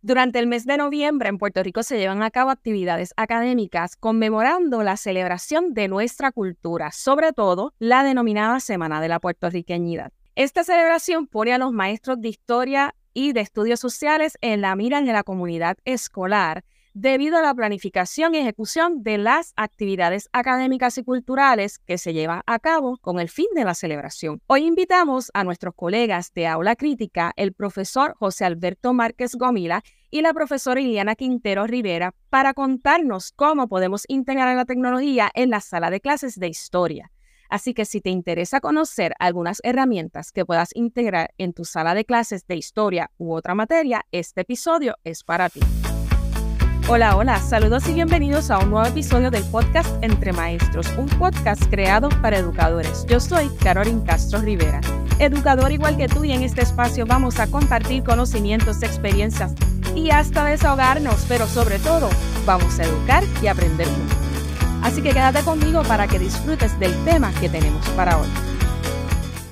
Durante el mes de noviembre en Puerto Rico se llevan a cabo actividades académicas conmemorando la celebración de nuestra cultura, sobre todo la denominada Semana de la Puertorriqueñidad. Esta celebración pone a los maestros de historia y de estudios sociales en la mira de la comunidad escolar debido a la planificación y ejecución de las actividades académicas y culturales que se llevan a cabo con el fin de la celebración. Hoy invitamos a nuestros colegas de aula crítica, el profesor José Alberto Márquez Gomila y la profesora Iliana Quintero Rivera, para contarnos cómo podemos integrar la tecnología en la sala de clases de historia. Así que si te interesa conocer algunas herramientas que puedas integrar en tu sala de clases de historia u otra materia, este episodio es para ti. Hola, hola, saludos y bienvenidos a un nuevo episodio del podcast Entre Maestros, un podcast creado para educadores. Yo soy Carolyn Castro Rivera, educador igual que tú y en este espacio vamos a compartir conocimientos, experiencias y hasta desahogarnos, pero sobre todo vamos a educar y aprender mucho. Así que quédate conmigo para que disfrutes del tema que tenemos para hoy.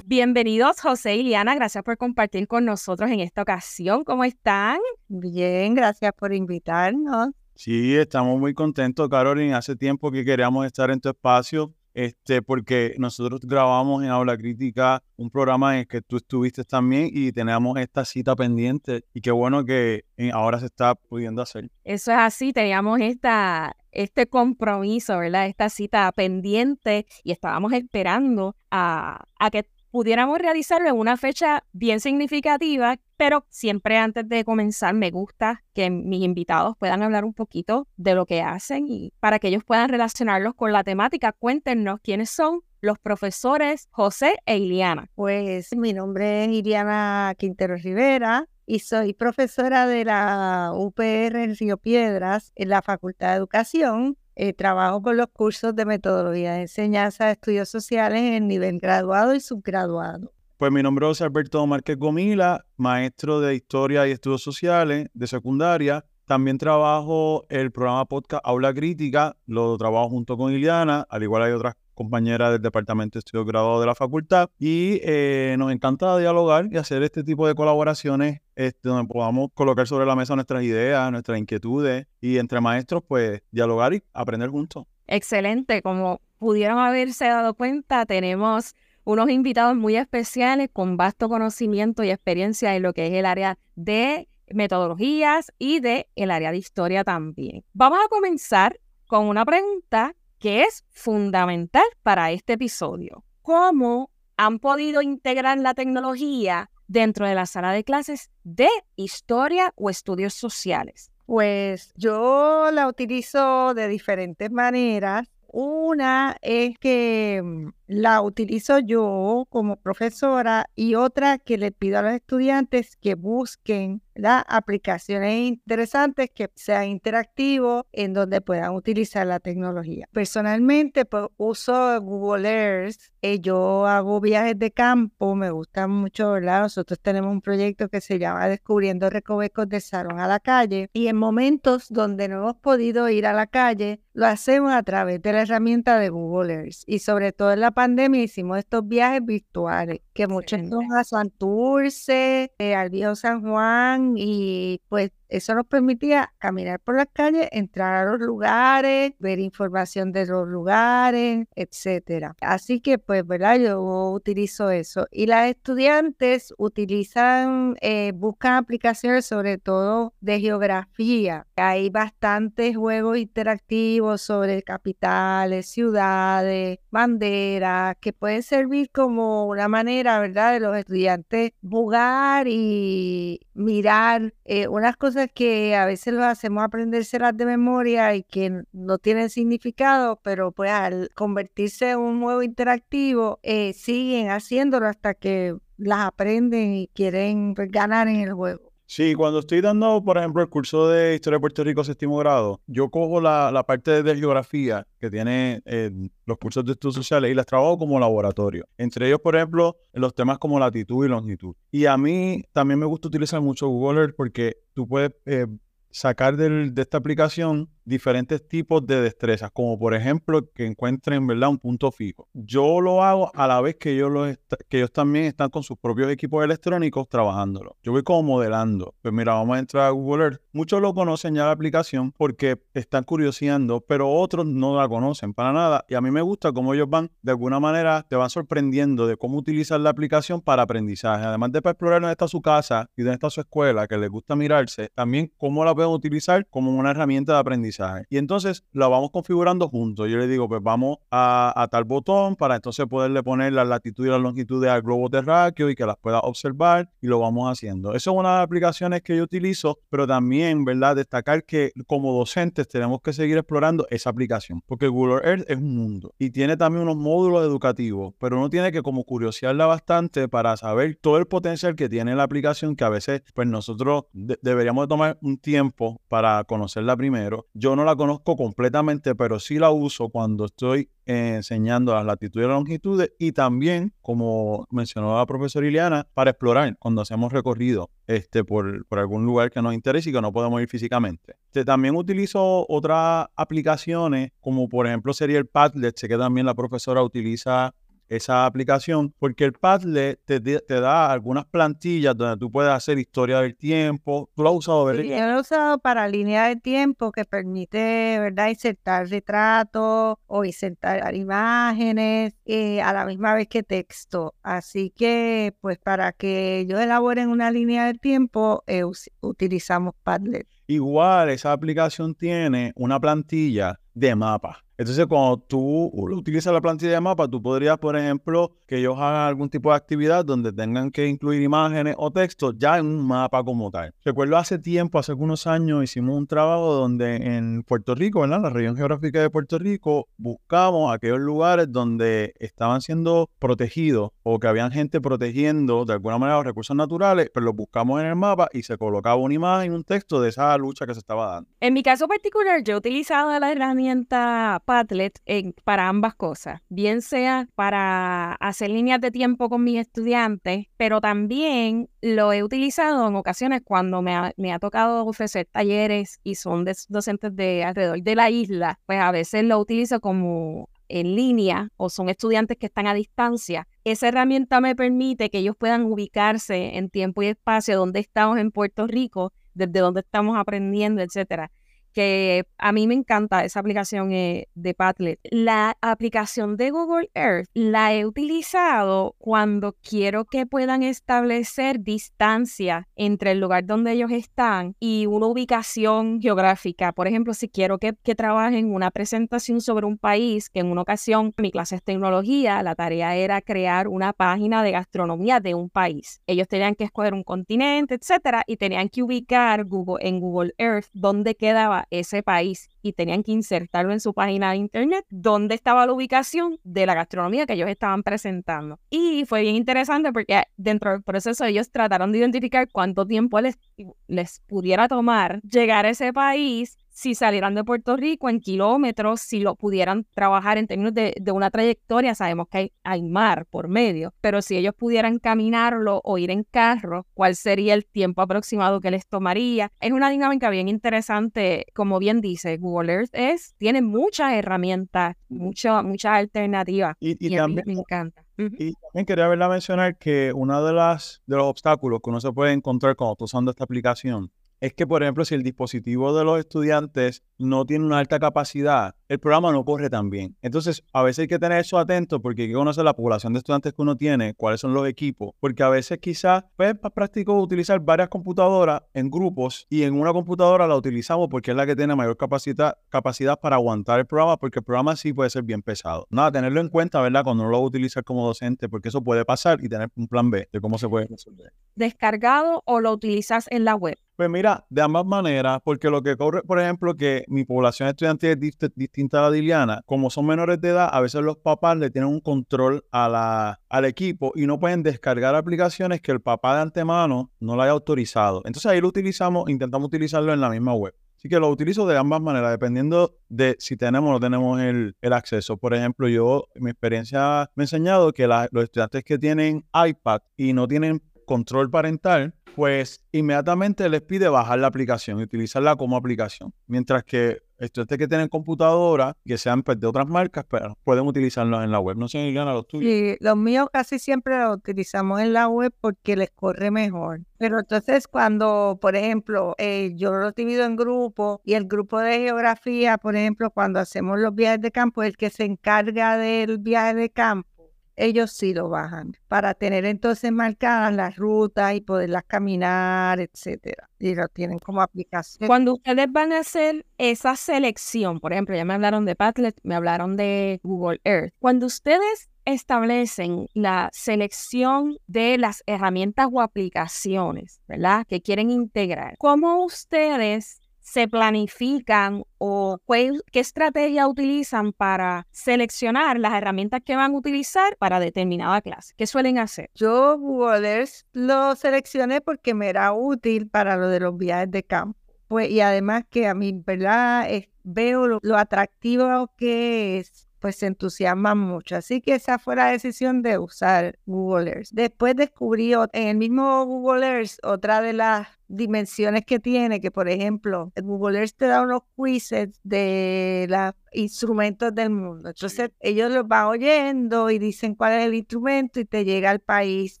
Bienvenidos José y Liana, gracias por compartir con nosotros en esta ocasión. ¿Cómo están? Bien, gracias por invitarnos. Sí, estamos muy contentos, Carolina. Hace tiempo que queríamos estar en tu espacio, este, porque nosotros grabamos en Aula Crítica un programa en el que tú estuviste también y teníamos esta cita pendiente y qué bueno que eh, ahora se está pudiendo hacer. Eso es así, teníamos esta, este compromiso, ¿verdad? Esta cita pendiente y estábamos esperando a, a que pudiéramos realizarlo en una fecha bien significativa, pero siempre antes de comenzar me gusta que mis invitados puedan hablar un poquito de lo que hacen y para que ellos puedan relacionarlos con la temática, cuéntenos quiénes son los profesores José e Iliana. Pues mi nombre es Iliana Quintero Rivera, y soy profesora de la UPR en Río Piedras en la Facultad de Educación eh, trabajo con los cursos de metodología de enseñanza de estudios sociales en nivel graduado y subgraduado. Pues mi nombre es Alberto Márquez Gomila, maestro de Historia y Estudios Sociales de secundaria. También trabajo el programa podcast Aula Crítica, lo trabajo junto con Iliana, al igual hay otras compañera del Departamento de Estudios Graduados de la facultad y eh, nos encanta dialogar y hacer este tipo de colaboraciones este, donde podamos colocar sobre la mesa nuestras ideas, nuestras inquietudes y entre maestros pues dialogar y aprender juntos. Excelente, como pudieron haberse dado cuenta, tenemos unos invitados muy especiales con vasto conocimiento y experiencia en lo que es el área de metodologías y de el área de historia también. Vamos a comenzar con una pregunta que es fundamental para este episodio. ¿Cómo han podido integrar la tecnología dentro de la sala de clases de historia o estudios sociales? Pues yo la utilizo de diferentes maneras. Una es que mm, la utilizo yo como profesora y otra que le pido a los estudiantes que busquen las aplicaciones interesantes que sean interactivos en donde puedan utilizar la tecnología. Personalmente pues, uso Google Earth, eh, yo hago viajes de campo, me gusta mucho, ¿verdad? Nosotros tenemos un proyecto que se llama Descubriendo Recovecos de Salón a la Calle y en momentos donde no hemos podido ir a la calle, lo hacemos a través de la herramienta de Google Earth y sobre todo en la pandemia hicimos estos viajes virtuales, que muchos son a Santurce, eh, al viejo San Juan, y pues eso nos permitía caminar por las calles, entrar a los lugares, ver información de los lugares, etcétera. Así que, pues, ¿verdad? Yo utilizo eso. Y las estudiantes utilizan, eh, buscan aplicaciones sobre todo de geografía. Hay bastantes juegos interactivos sobre capitales, ciudades, banderas, que pueden servir como una manera, ¿verdad?, de los estudiantes jugar y mirar eh, unas cosas que a veces lo hacemos aprendérselas de memoria y que no tienen significado, pero pues al convertirse en un juego interactivo, eh, siguen haciéndolo hasta que las aprenden y quieren pues, ganar en el juego. Sí, cuando estoy dando, por ejemplo, el curso de Historia de Puerto Rico séptimo grado, yo cojo la, parte de geografía que tiene eh, los cursos de estudios sociales y las trabajo como laboratorio. Entre ellos, por ejemplo, los temas como latitud y longitud. Y a mí también me gusta utilizar mucho Google Earth porque tú puedes eh, sacar de esta aplicación diferentes tipos de destrezas, como por ejemplo que encuentren ¿verdad? un punto fijo. Yo lo hago a la vez que ellos, los que ellos también están con sus propios equipos electrónicos trabajándolo. Yo voy como modelando. Pues mira, vamos a entrar a Google Earth. Muchos lo conocen ya la aplicación porque están curioseando, pero otros no la conocen para nada. Y a mí me gusta cómo ellos van, de alguna manera, te van sorprendiendo de cómo utilizar la aplicación para aprendizaje. Además de para explorar dónde está su casa y dónde está su escuela, que les gusta mirarse, también cómo la pueden utilizar como una herramienta de aprendizaje. Y entonces la vamos configurando juntos. Yo le digo, pues vamos a, tal botón para entonces poderle poner la latitud y la longitud del globo terráqueo y que las pueda observar y lo vamos haciendo. Eso es una de las aplicaciones que yo utilizo, pero también, ¿verdad? Destacar que como docentes tenemos que seguir explorando esa aplicación, porque Google Earth es un mundo y tiene también unos módulos educativos, pero uno tiene que como curiosearla bastante para saber todo el potencial que tiene la aplicación que a veces pues nosotros deberíamos de tomar un tiempo para conocerla primero. Yo no la conozco completamente, pero sí la uso cuando estoy enseñando las latitudes y longitudes y también, como mencionó la profesora Ileana, para explorar cuando hacemos recorrido este, por, por algún lugar que nos interese y que no podemos ir físicamente. También utilizo otras aplicaciones, como por ejemplo sería el Padlet, sé que también la profesora utiliza esa aplicación, porque el Padlet te, te, da algunas plantillas donde tú puedes hacer historia del tiempo. ¿Tú lo has usado, verdad? Sí, yo lo he usado para línea de tiempo que permite, ¿verdad?, insertar retratos o insertar imágenes eh, a la misma vez que texto. Así que, pues, para que yo elabore en una línea de tiempo, eh, utilizamos Padlet. Igual, esa aplicación tiene una plantilla de mapas. Entonces, cuando tú utilizas la plantilla de mapa, tú podrías, por ejemplo, que ellos hagan algún tipo de actividad donde tengan que incluir imágenes o textos ya en un mapa como tal. Recuerdo hace tiempo, hace algunos años, hicimos un trabajo donde en Puerto Rico, ¿verdad? La región geográfica de Puerto Rico, buscamos aquellos lugares donde estaban siendo protegidos o que habían gente protegiendo de alguna manera los recursos naturales, pero los buscamos en el mapa y se colocaba una imagen, un texto de esa lucha que se estaba dando. En mi caso particular, yo he utilizado la herramienta Padlet para ambas cosas, bien sea para hacer líneas de tiempo con mis estudiantes, pero también lo he utilizado en ocasiones cuando me ha, me ha tocado ofrecer talleres y son docentes de alrededor de la isla, pues a veces lo utilizo como en línea o son estudiantes que están a distancia, esa herramienta me permite que ellos puedan ubicarse en tiempo y espacio donde estamos en Puerto Rico, desde donde estamos aprendiendo, etcétera que a mí me encanta esa aplicación eh, de Padlet. La aplicación de Google Earth la he utilizado cuando quiero que puedan establecer distancia entre el lugar donde ellos están y una ubicación geográfica. Por ejemplo, si quiero que, trabajen una presentación sobre un país, que en una ocasión mi clase es tecnología, la tarea era crear una página de gastronomía de un país. Ellos tenían que escoger un continente, etcétera, y tenían que ubicar Google, en Google Earth dónde quedaba ese país y tenían que insertarlo en su página de internet donde estaba la ubicación de la gastronomía que ellos estaban presentando. Y fue bien interesante porque dentro del proceso ellos trataron de identificar cuánto tiempo les, les pudiera tomar llegar a ese país si salieran de Puerto Rico en kilómetros, si lo pudieran trabajar en términos de, una trayectoria, sabemos que hay, mar por medio, pero si ellos pudieran caminarlo o ir en carro, ¿cuál sería el tiempo aproximado que les tomaría? Es una dinámica bien interesante, como bien dice, Google Earth es, tiene muchas herramientas, muchas alternativas y, también, me encanta. Y también quería verla mencionar que uno de, las, de los obstáculos que uno se puede encontrar cuando está usando esta aplicación es que, por ejemplo, si el dispositivo de los estudiantes no tiene una alta capacidad, el programa no corre tan bien. Entonces, a veces hay que tener eso atento porque hay que conocer la población de estudiantes que uno tiene, cuáles son los equipos, porque a veces quizás pues, es más práctico utilizar varias computadoras en grupos y en una computadora la utilizamos porque es la que tiene mayor capacidad, capacidad para aguantar el programa, porque el programa sí puede ser bien pesado. Nada, tenerlo en cuenta, ¿verdad? Cuando uno lo utilizar como docente, porque eso puede pasar y tener un plan B de cómo se puede resolver. ¿Descargado o lo utilizas en la web? Pues mira, de ambas maneras, porque lo que ocurre, por ejemplo, que mi población estudiantil es distinta a la de Iliana, como son menores de edad, a veces los papás le tienen un control a la, al equipo y no pueden descargar aplicaciones que el papá de antemano no le haya autorizado. Entonces ahí lo utilizamos, intentamos utilizarlo en la misma web. Así que lo utilizo de ambas maneras, dependiendo de si tenemos o no tenemos el, acceso. Por ejemplo, yo, mi experiencia me ha enseñado que los estudiantes que tienen iPad y no tienen control parental, pues inmediatamente les pide bajar la aplicación y utilizarla como aplicación. Mientras que estudiantes que tienen computadora, que sean pues, de otras marcas, pero pueden utilizarlos en la web. No sé, Liliana, los tuyos. Sí, los míos casi siempre los utilizamos en la web porque les corre mejor. Pero entonces cuando, por ejemplo, eh, yo lo divido en grupos y el grupo de geografía, por ejemplo, cuando hacemos los viajes de campo, el que se encarga del viaje de campo ellos sí lo bajan para tener entonces marcadas las rutas y poderlas caminar, etcétera. Y lo tienen como aplicación. Cuando ustedes van a hacer esa selección, por ejemplo, ya me hablaron de Padlet, me hablaron de Google Earth. Cuando ustedes establecen la selección de las herramientas o aplicaciones, ¿verdad? Que quieren integrar. ¿Cómo ustedes se planifican o qué estrategia utilizan para seleccionar las herramientas que van a utilizar para determinada clase? ¿Qué suelen hacer? Yo Google lo seleccioné porque me era útil para lo de los viajes de campo. Pues, y además que a mí, ¿verdad? veo lo atractivo que es pues se entusiasman mucho. Así que esa fue la decisión de usar Google Earth. Después descubrí en el mismo Google Earth otra de las dimensiones que tiene, que por ejemplo, Google Earth te da unos quizzes de los instrumentos del mundo. Entonces ellos los van oyendo y dicen cuál es el instrumento y te llega al país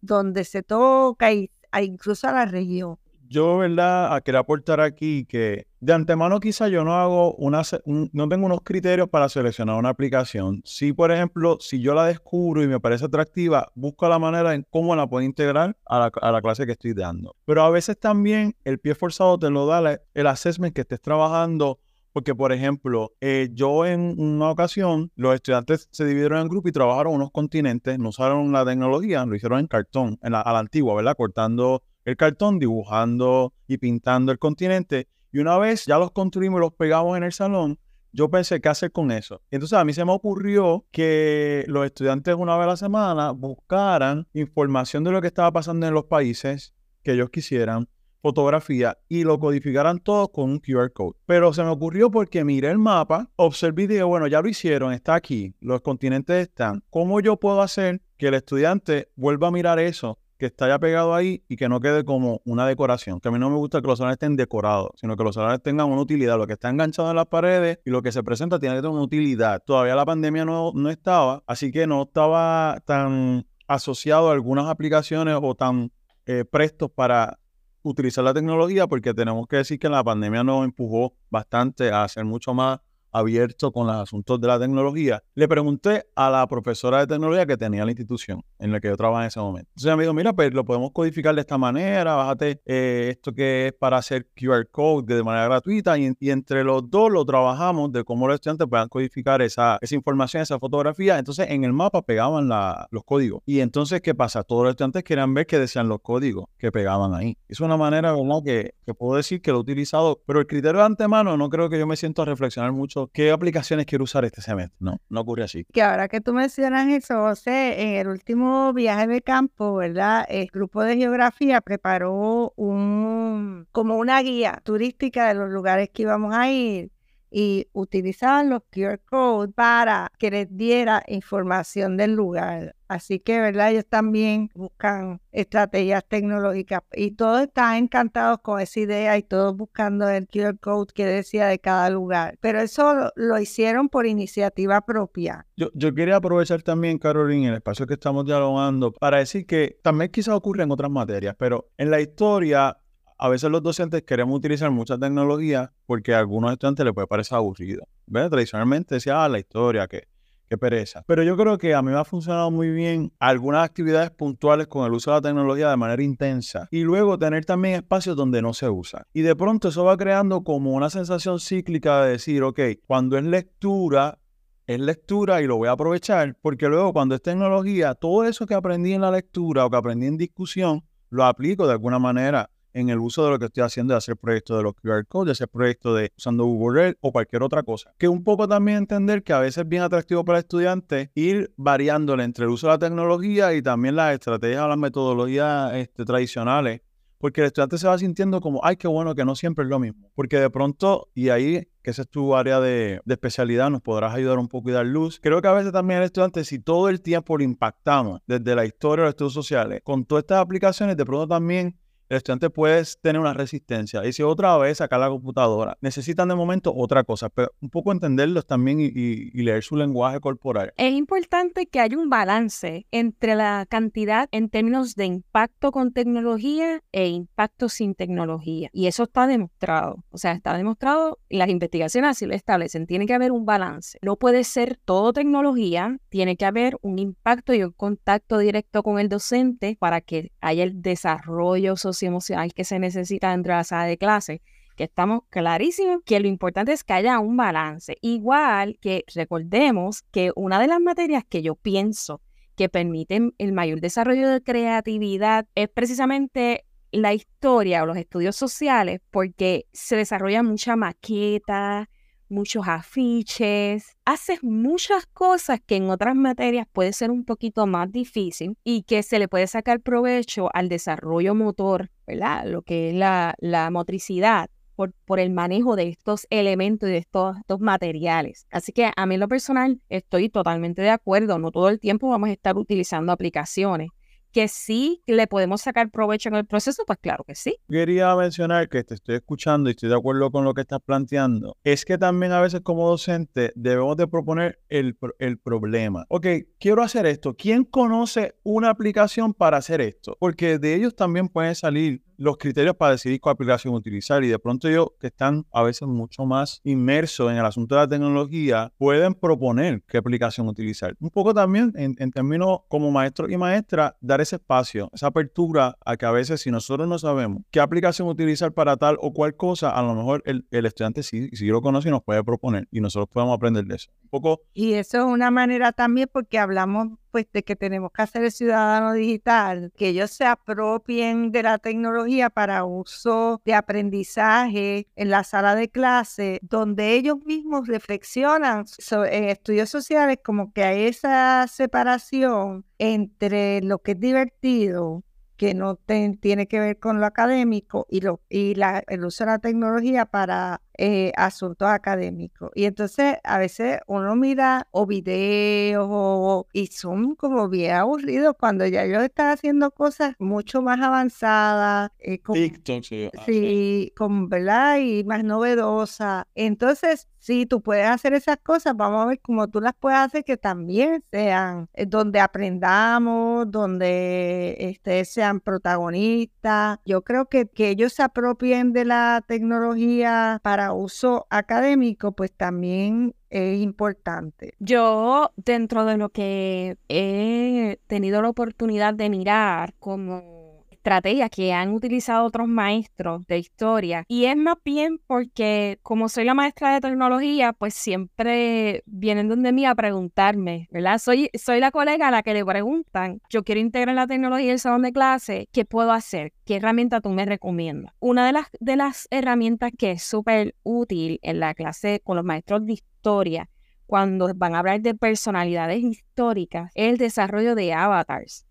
donde se toca y incluso a la región yo, ¿verdad? Quería aportar aquí que de antemano quizá yo no hago una, no tengo unos criterios para seleccionar una aplicación. Si, por ejemplo, si yo la descubro y me parece atractiva, busco la manera en cómo la puedo integrar a la, clase que estoy dando. Pero a veces también el pie forzado te lo da el assessment que estés trabajando porque, por ejemplo, eh, yo en una ocasión, los estudiantes se dividieron en grupos y trabajaron unos continentes, no usaron la tecnología, lo hicieron en cartón, en la, a la antigua, ¿verdad? Cortando el cartón, dibujando y pintando el continente. Y una vez ya los construimos y los pegamos en el salón, yo pensé qué hacer con eso. Entonces a mí se me ocurrió que los estudiantes una vez a la semana buscaran información de lo que estaba pasando en los países que ellos quisieran, fotografía y lo codificaran todo con un QR code. Pero se me ocurrió porque miré el mapa, observé y dije, bueno, ya lo hicieron, está aquí, los continentes están. ¿Cómo yo puedo hacer que el estudiante vuelva a mirar eso que está ya pegado ahí y que no quede como una decoración. Que a mí no me gusta que los salones estén decorados, sino que los salones tengan una utilidad. Lo que está enganchado en las paredes y lo que se presenta tiene que tener una utilidad. Todavía la pandemia no, no estaba, así que no estaba tan asociado a algunas aplicaciones o tan eh, prestos para utilizar la tecnología, porque tenemos que decir que la pandemia nos empujó bastante a hacer mucho más abierto con los asuntos de la tecnología, le pregunté a la profesora de tecnología que tenía la institución en la que yo trabajaba en ese momento. Entonces me dijo, mira, pues lo podemos codificar de esta manera, bájate eh, esto que es para hacer QR code de manera gratuita y, entre los dos lo trabajamos de cómo los estudiantes puedan codificar esa, esa información, esa fotografía. Entonces en el mapa pegaban los códigos. Y entonces, ¿qué pasa? Todos los estudiantes querían ver qué decían los códigos que pegaban ahí. Es una manera, ¿verdad? Que, que puedo decir que lo he utilizado, pero el criterio de antemano no creo que yo me siento a reflexionar mucho qué aplicaciones quiero usar este semestre. No, no ocurre así. Que ahora que tú mencionas eso, José, en el último viaje de campo, ¿verdad? El grupo de geografía preparó un como una guía turística de los lugares que íbamos a ir y utilizaban los QR codes para que les diera información del lugar. Así que, ¿verdad? Ellos también buscan estrategias tecnológicas y todos están encantados con esa idea y todos buscando el QR code que decía de cada lugar. Pero eso lo, hicieron por iniciativa propia. Yo, yo quería aprovechar también, Carolina, el espacio que estamos dialogando para decir que también quizás ocurre en otras materias, pero en la historia a veces los docentes queremos utilizar mucha tecnología porque a algunos estudiantes les puede parecer aburrido. ¿Ves? Tradicionalmente decía, ah, la historia, qué, qué pereza. Pero yo creo que a mí me ha funcionado muy bien algunas actividades puntuales con el uso de la tecnología de manera intensa y luego tener también espacios donde no se usa. Y de pronto eso va creando como una sensación cíclica de decir, ok, cuando es lectura, es lectura y lo voy a aprovechar porque luego cuando es tecnología, todo eso que aprendí en la lectura o que aprendí en discusión, lo aplico de alguna manera en el uso de lo que estoy haciendo de hacer proyectos de los QR codes, de hacer proyectos de usando Google Earth o cualquier otra cosa. Que un poco también entender que a veces es bien atractivo para el estudiante ir variándole entre el uso de la tecnología y también las estrategias o las metodologías este, tradicionales. Porque el estudiante se va sintiendo como, ay, qué bueno que no siempre es lo mismo. Porque de pronto, y ahí, que esa es tu área de, especialidad, nos podrás ayudar un poco y dar luz. Creo que a veces también el estudiante, si todo el tiempo lo impactamos desde la historia de los estudios sociales, con todas estas aplicaciones, de pronto también el estudiante puede tener una resistencia. Y si otra vez sacar la computadora, necesitan de momento otra cosa, pero un poco entenderlos también y, leer su lenguaje corporal. Es importante que haya un balance entre la cantidad en términos de impacto con tecnología e impacto sin tecnología. Y eso está demostrado. O sea, está demostrado y las investigaciones así lo establecen. Tiene que haber un balance. No puede ser todo tecnología, tiene que haber un impacto y un contacto directo con el docente para que haya el desarrollo socioemocional que se necesita dentro de la sala de clase que estamos clarísimos que lo importante es que haya un balance. Igual que recordemos que una de las materias que yo pienso que permiten el mayor desarrollo de creatividad es precisamente la historia o los estudios sociales porque se desarrolla mucha maqueta, muchos afiches, haces muchas cosas que en otras materias puede ser un poquito más difícil y que se le puede sacar provecho al desarrollo motor, ¿verdad? Lo que es la, la motricidad. Por, por, el manejo de estos elementos y de estos, materiales. Así que a mí lo personal estoy totalmente de acuerdo. No todo el tiempo vamos a estar utilizando aplicaciones, que sí le podemos sacar provecho en el proceso, pues claro que sí. Quería mencionar que te estoy escuchando y estoy de acuerdo con lo que estás planteando. Es que también a veces como docente debemos de proponer el, el problema. Ok, quiero hacer esto. ¿Quién conoce una aplicación para hacer esto? Porque de ellos también pueden salir los criterios para decidir cuál aplicación utilizar y de pronto ellos que están a veces mucho más inmersos en el asunto de la tecnología pueden proponer qué aplicación utilizar. Un poco también en, términos como maestro y maestra, dar ese espacio, esa apertura a que a veces si nosotros no sabemos qué aplicación utilizar para tal o cual cosa, a lo mejor el, estudiante sí, lo conoce nos puede proponer y nosotros podemos aprender de eso. Un poco... Y eso es una manera también porque hablamos pues de que tenemos que hacer el ciudadano digital, que ellos se apropien de la tecnología para uso de aprendizaje en la sala de clase, donde ellos mismos reflexionan en estudios sociales como que hay esa separación entre lo que es divertido que no tiene que ver con lo académico y, lo, y la, el uso de la tecnología para eh, asuntos académicos. Y entonces a veces uno mira o videos y son como bien aburridos cuando ya ellos están haciendo cosas mucho más avanzadas. Eh, TikTok, sí. Sí, con, ¿verdad? Y más novedosas. Entonces, si tú puedes hacer esas cosas, vamos a ver cómo tú las puedes hacer que también sean eh, donde aprendamos, donde este, sean protagonistas. Yo creo que, que ellos se apropien de la tecnología para uso académico, pues también es importante. Yo, dentro de lo que he tenido la oportunidad de mirar como estrategias que han utilizado otros maestros de historia. Y es más bien porque como soy la maestra de tecnología, pues siempre vienen donde mí a preguntarme, ¿verdad? Soy, soy la colega a la que le preguntan, yo quiero integrar la tecnología en el salón de clase, ¿qué puedo hacer? ¿Qué herramienta tú me recomiendas? Una de las, de las herramientas que es súper útil en la clase con los maestros de historia cuando van a hablar de personalidades históricas es el desarrollo de avatars.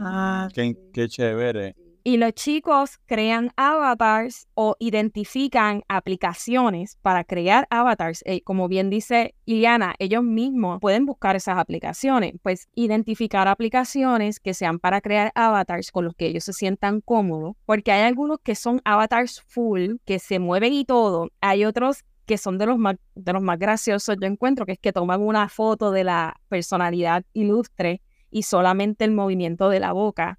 Ah, qué, chévere. Y los chicos crean avatars o identifican aplicaciones para crear avatars. Eh, como bien dice Iliana, ellos mismos pueden buscar esas aplicaciones. Pues identificar aplicaciones que sean para crear avatars con los que ellos se sientan cómodos. Porque hay algunos que son avatars full, que se mueven y todo. Hay otros que son de los más, de los más graciosos, yo encuentro, que es que toman una foto de la personalidad ilustre y solamente el movimiento de la boca.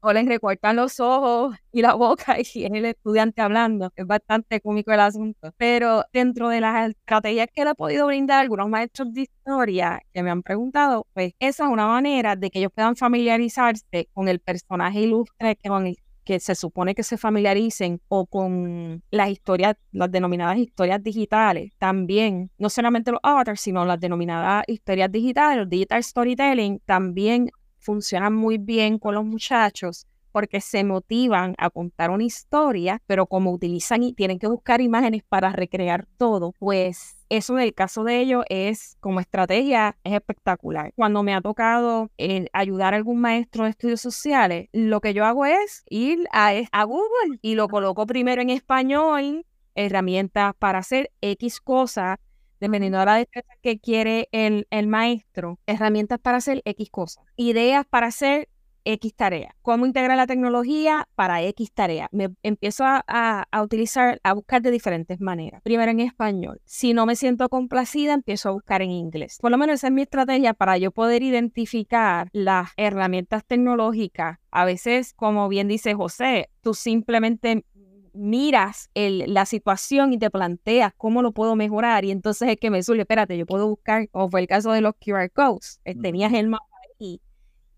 O les recortan los ojos y la boca y es el estudiante hablando. Es bastante cómico el asunto. Pero dentro de las estrategias que le he podido brindar algunos maestros de historia que me han preguntado, pues esa es una manera de que ellos puedan familiarizarse con el personaje ilustre, con el que se supone que se familiaricen o con las historias, las denominadas historias digitales, también, no solamente los avatars, sino las denominadas historias digitales, los digital storytelling, también funcionan muy bien con los muchachos porque se motivan a contar una historia, pero como utilizan y tienen que buscar imágenes para recrear todo, pues eso del caso de ellos es como estrategia es espectacular. Cuando me ha tocado eh, ayudar a algún maestro de estudios sociales, lo que yo hago es ir a, a Google y lo coloco primero en español, herramientas para hacer X cosas dependiendo de la destreza que quiere el, el, maestro, herramientas para hacer X cosas, ideas para hacer X tarea. ¿Cómo integrar la tecnología para X tarea? Me empiezo a, a, utilizar, a buscar de diferentes maneras. Primero en español. Si no me siento complacida, empiezo a buscar en inglés. Por lo menos esa es mi estrategia para yo poder identificar las herramientas tecnológicas. A veces, como bien dice José, tú simplemente miras la situación y te planteas cómo lo puedo mejorar y entonces es que me surge, espérate, yo puedo buscar, como fue el caso de los QR codes, eh, tenías el mapa ahí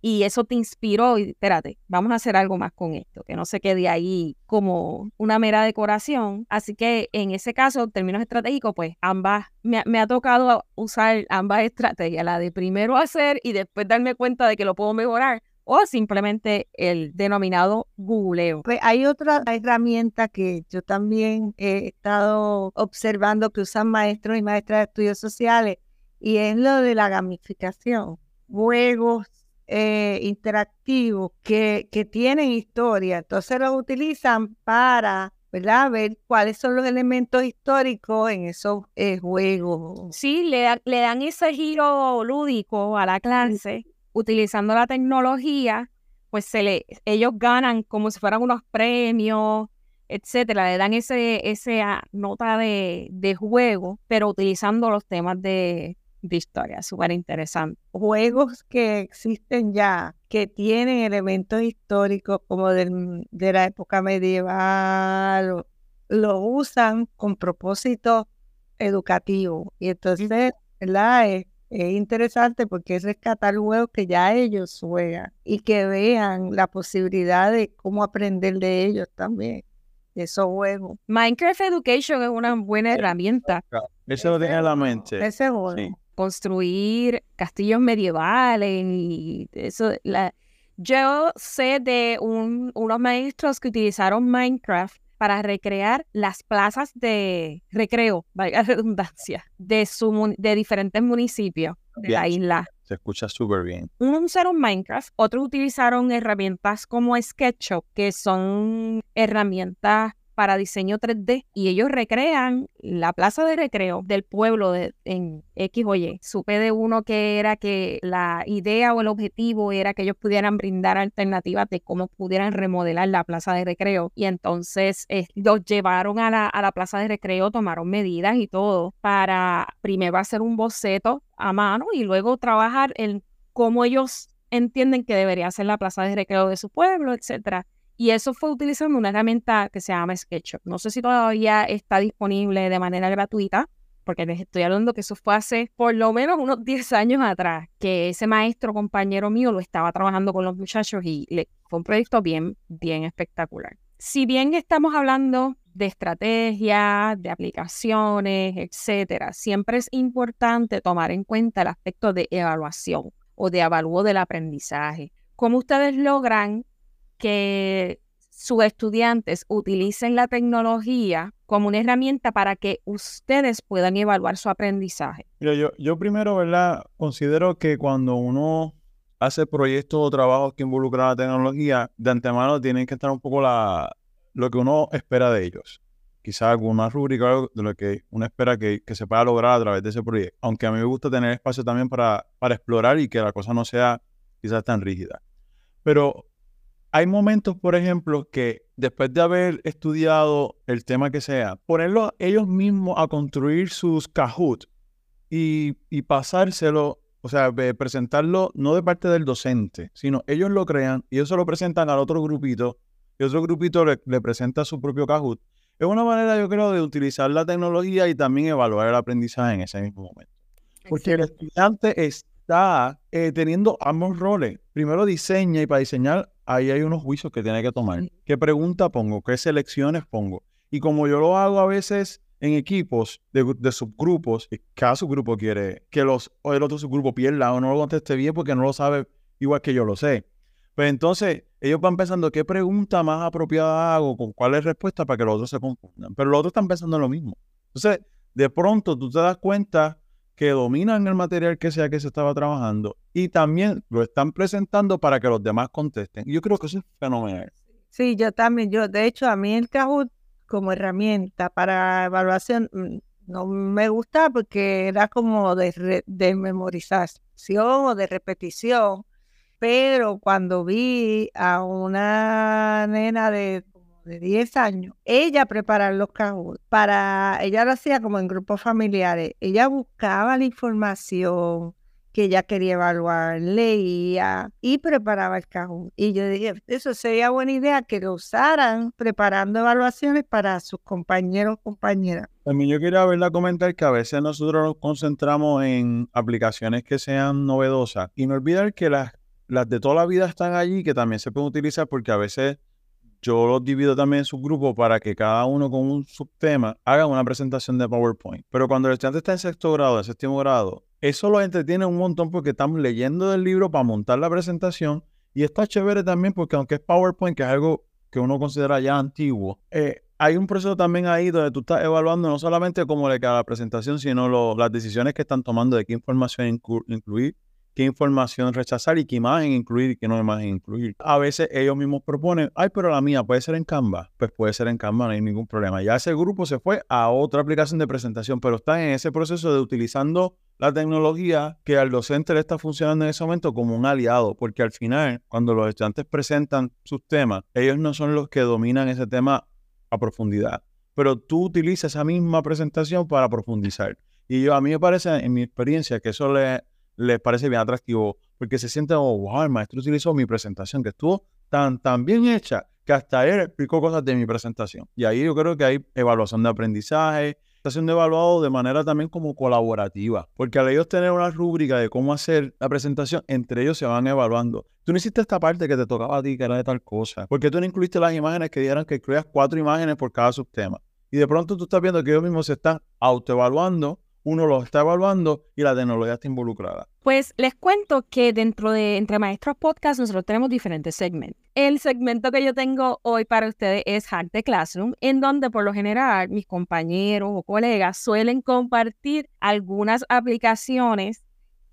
y eso te inspiró y espérate, vamos a hacer algo más con esto, que no se quede ahí como una mera decoración. Así que en ese caso, términos estratégicos, pues ambas, me, me ha tocado usar ambas estrategias, la de primero hacer y después darme cuenta de que lo puedo mejorar o simplemente el denominado googleo. Pues hay otra herramienta que yo también he estado observando que usan maestros y maestras de estudios sociales y es lo de la gamificación, juegos eh, interactivos que, que tienen historia, entonces los utilizan para ¿verdad? Ver cuáles son los elementos históricos en esos eh, juegos. Sí, le, le, dan ese giro lúdico a la clase utilizando la tecnología, pues se le, ellos ganan como si fueran unos premios, etcétera, le dan ese, esa nota de, de juego, pero utilizando los temas de, de historia, súper interesante. Juegos que existen ya, que tienen elementos históricos como del, de la época medieval, lo usan con propósito educativo. Y entonces, ¿verdad? Es, es interesante porque es rescatar juegos que ya ellos juegan y que vean la posibilidad de cómo aprender de ellos también, de esos juegos. Minecraft Education es una buena herramienta. Eso lo tiene en la mente. Ese juego. Construir castillos medievales y eso. La... Yo sé de un, unos maestros que utilizaron Minecraft para recrear las plazas de recreo, valga la redundancia, de, su, de diferentes municipios de la isla. Se escucha súper bien. Unos usaron Minecraft, otros utilizaron herramientas como SketchUp, que son herramientas para diseño 3D y ellos recrean la plaza de recreo del pueblo de, en X o. Supe de uno que era que la idea o el objetivo era que ellos pudieran brindar alternativas de cómo pudieran remodelar la plaza de recreo y entonces eh, los llevaron a la, a la plaza de recreo, tomaron medidas y todo para primero hacer un boceto a mano y luego trabajar en cómo ellos entienden que debería ser la plaza de recreo de su pueblo, etcétera. Y eso fue utilizando una herramienta que se llama SketchUp. No sé si todavía está disponible de manera gratuita, porque les estoy hablando que eso fue hace por lo menos unos 10 años atrás, que ese maestro compañero mío lo estaba trabajando con los muchachos y le, fue un proyecto bien, bien espectacular. Si bien estamos hablando de estrategias, de aplicaciones, etcétera, siempre es importante tomar en cuenta el aspecto de evaluación o de avalúo del aprendizaje. ¿Cómo ustedes logran que sus estudiantes utilicen la tecnología como una herramienta para que ustedes puedan evaluar su aprendizaje. yo, yo primero, ¿verdad? Considero que cuando uno hace proyectos o trabajos que involucran la tecnología, de antemano tienen que estar un poco la, lo que uno espera de ellos. Quizás alguna rúbrica de lo que uno espera que, que, se pueda lograr a través de ese proyecto. Aunque a mí me gusta tener espacio también para, para explorar y que la cosa no sea quizás tan rígida. Pero hay momentos, por ejemplo, que después de haber estudiado el tema que sea, ponerlo ellos mismos a construir sus Kahoot y, pasárselo, o sea, presentarlo no de parte del docente, sino ellos lo crean y ellos se lo presentan al otro grupito y otro grupito le, presenta su propio Kahoot. Es una manera, yo creo, de utilizar la tecnología y también evaluar el aprendizaje en ese mismo momento. Porque el estudiante está eh, teniendo ambos roles. Primero diseña y para diseñar ahí hay unos juicios que tiene que tomar. ¿Qué pregunta pongo? ¿Qué selecciones pongo? Y como yo lo hago a veces en equipos de, subgrupos, cada subgrupo quiere que los, o el otro subgrupo pierda o no lo conteste bien porque no lo sabe igual que yo lo sé. Pues entonces ellos van pensando qué pregunta más apropiada hago, con cuál es respuesta para que los otros se confundan. Pero los otros están pensando en lo mismo. Entonces, de pronto tú te das cuenta que dominan el material que sea que se estaba trabajando y también lo están presentando para que los demás contesten. yo creo que eso es fenomenal. Sí, yo también, yo de hecho a mí el Kahoot como herramienta para evaluación mm, no me gusta porque era como de, de memorización o de repetición. Pero cuando vi a una nena de de 10 años, ella preparar los cajos para, ella lo hacía como en grupos familiares, ella buscaba la información, que ella quería evaluar, leía y preparaba el cajón. Y yo dije, eso sería buena idea que lo usaran preparando evaluaciones para sus compañeros o compañeras. También yo quería verla comentar que a veces nosotros nos concentramos en aplicaciones que sean novedosas y no olvidar que las, las de toda la vida están allí, que también se pueden utilizar porque a veces yo los divido también en subgrupos para que cada uno con un subtema haga una presentación de PowerPoint. Pero cuando el estudiante está en sexto grado, en séptimo grado, eso lo entretiene un montón porque estamos leyendo del libro para montar la presentación y está chévere también porque aunque es PowerPoint, que es algo que uno considera ya antiguo, eh, hay un proceso también ahí donde tú estás evaluando no solamente cómo le queda la presentación, sino las decisiones que están tomando de qué información incluir qué información rechazar y qué imagen incluir y qué no imagen incluir. A veces ellos mismos proponen, ay, pero la mía puede ser en Canva. Pues puede ser en Canva, no hay ningún problema. Ya ese grupo se fue a otra aplicación de presentación, pero está en ese proceso de utilizando la tecnología que al docente le está funcionando en ese momento como un aliado, porque al final, cuando los estudiantes presentan sus temas, ellos no son los que dominan ese tema a profundidad, pero tú utilizas esa misma presentación para profundizar. Y yo, a mí me parece, en mi experiencia, que eso le les parece bien atractivo porque se siente, oh, wow, el maestro utilizó mi presentación que estuvo tan, tan bien hecha que hasta él explicó cosas de mi presentación. Y ahí yo creo que hay evaluación de aprendizaje, está siendo evaluado de manera también como colaborativa, porque al ellos tener una rúbrica de cómo hacer la presentación, entre ellos se van evaluando. Tú no hiciste esta parte que te tocaba a ti, que era de tal cosa. porque tú no incluiste las imágenes que dieran que incluyas cuatro imágenes por cada subtema? Y de pronto tú estás viendo que ellos mismos se están autoevaluando uno lo está evaluando y la tecnología está involucrada. Pues les cuento que dentro de Entre Maestros Podcast nosotros tenemos diferentes segmentos. El segmento que yo tengo hoy para ustedes es Hack the Classroom, en donde por lo general mis compañeros o colegas suelen compartir algunas aplicaciones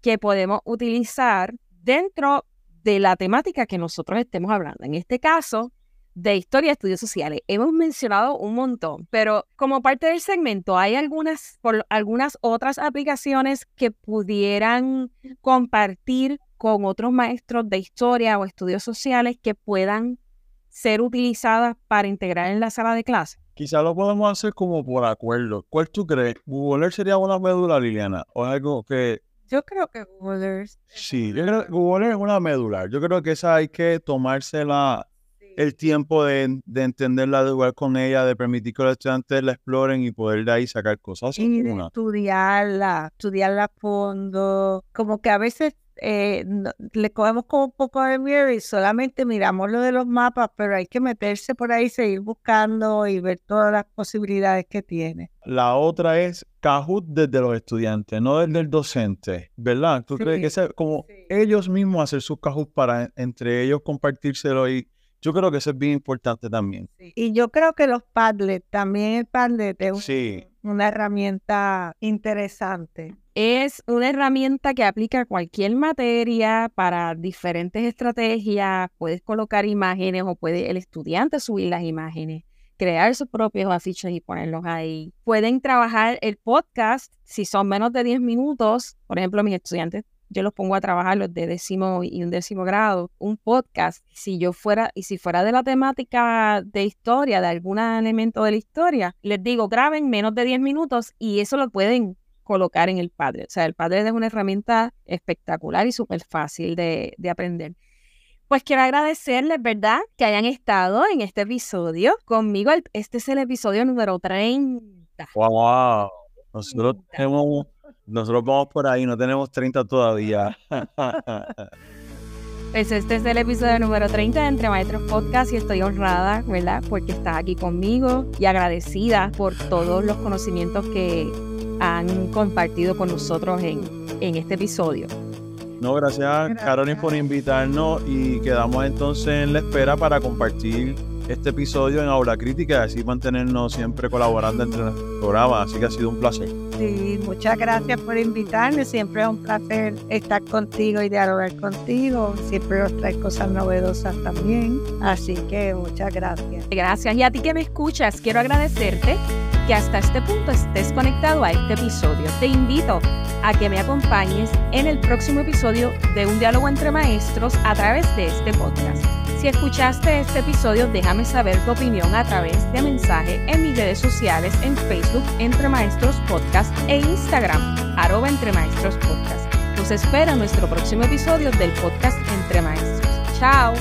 que podemos utilizar dentro de la temática que nosotros estemos hablando. En este caso, de historia de estudios sociales. Hemos mencionado un montón, pero como parte del segmento, ¿hay algunas, por, algunas otras aplicaciones que pudieran compartir con otros maestros de historia o estudios sociales que puedan ser utilizadas para integrar en la sala de clase? Quizá lo podemos hacer como por acuerdo. ¿Cuál tú crees? ¿Google Earth sería una médula, Liliana? ¿O algo que yo creo que Google Earth. Sí, yo creo que Google Earth es una medular. Yo creo que esa hay que tomársela el tiempo de, entenderla, de jugar con ella, de permitir que los estudiantes la exploren y poder de ahí sacar cosas. Y de estudiarla, estudiarla a fondo. Como que a veces eh, le cogemos como un poco de miedo y solamente miramos lo de los mapas, pero hay que meterse por ahí, seguir buscando y ver todas las posibilidades que tiene. La otra es Kahoot desde los estudiantes, no desde el docente, ¿verdad? ¿Tú crees que es como ellos mismos hacer sus Kahoot para entre ellos compartírselo y yo creo que eso es bien importante también. Y yo creo que los Padlet, también el Padlet es una herramienta interesante. Es una herramienta que aplica cualquier materia para diferentes estrategias. Puedes colocar imágenes o puede el estudiante subir las imágenes, crear sus propios afiches y ponerlos ahí. Pueden trabajar el podcast si son menos de 10 minutos. Por ejemplo, mis estudiantes yo los pongo a trabajar los de décimo y un décimo grado, un podcast, si yo fuera, y si fuera de la temática de historia, de algún elemento de la historia, les digo, graben menos de 10 minutos y eso lo pueden colocar en el Padre. O sea, el Padre es una herramienta espectacular y súper fácil de, de aprender. Pues quiero agradecerles, ¿verdad?, que hayan estado en este episodio conmigo. Este es el episodio número 30. ¡Wow! Nosotros tenemos nosotros vamos por ahí, no tenemos 30 todavía. Pues este es el episodio número 30 de Entre Maestros Podcast y estoy honrada, ¿verdad? Porque estás aquí conmigo y agradecida por todos los conocimientos que han compartido con nosotros en, en este episodio. No, gracias, gracias. Carolyn por invitarnos y quedamos entonces en la espera para compartir este episodio en Aula Crítica y así mantenernos siempre colaborando entre los programas. Así que ha sido un placer. Sí, muchas gracias por invitarme. Siempre es un placer estar contigo y dialogar contigo. Siempre os traes cosas novedosas también. Así que muchas gracias. Gracias. Y a ti que me escuchas, quiero agradecerte que hasta este punto estés conectado a este episodio. Te invito a que me acompañes en el próximo episodio de Un Diálogo entre Maestros a través de este podcast. Si escuchaste este episodio, déjame saber tu opinión a través de mensaje en mis redes sociales en Facebook Entre Maestros Podcast e Instagram arroba Entre Maestros Podcast. Nos espera nuestro próximo episodio del podcast Entre Maestros. Chao.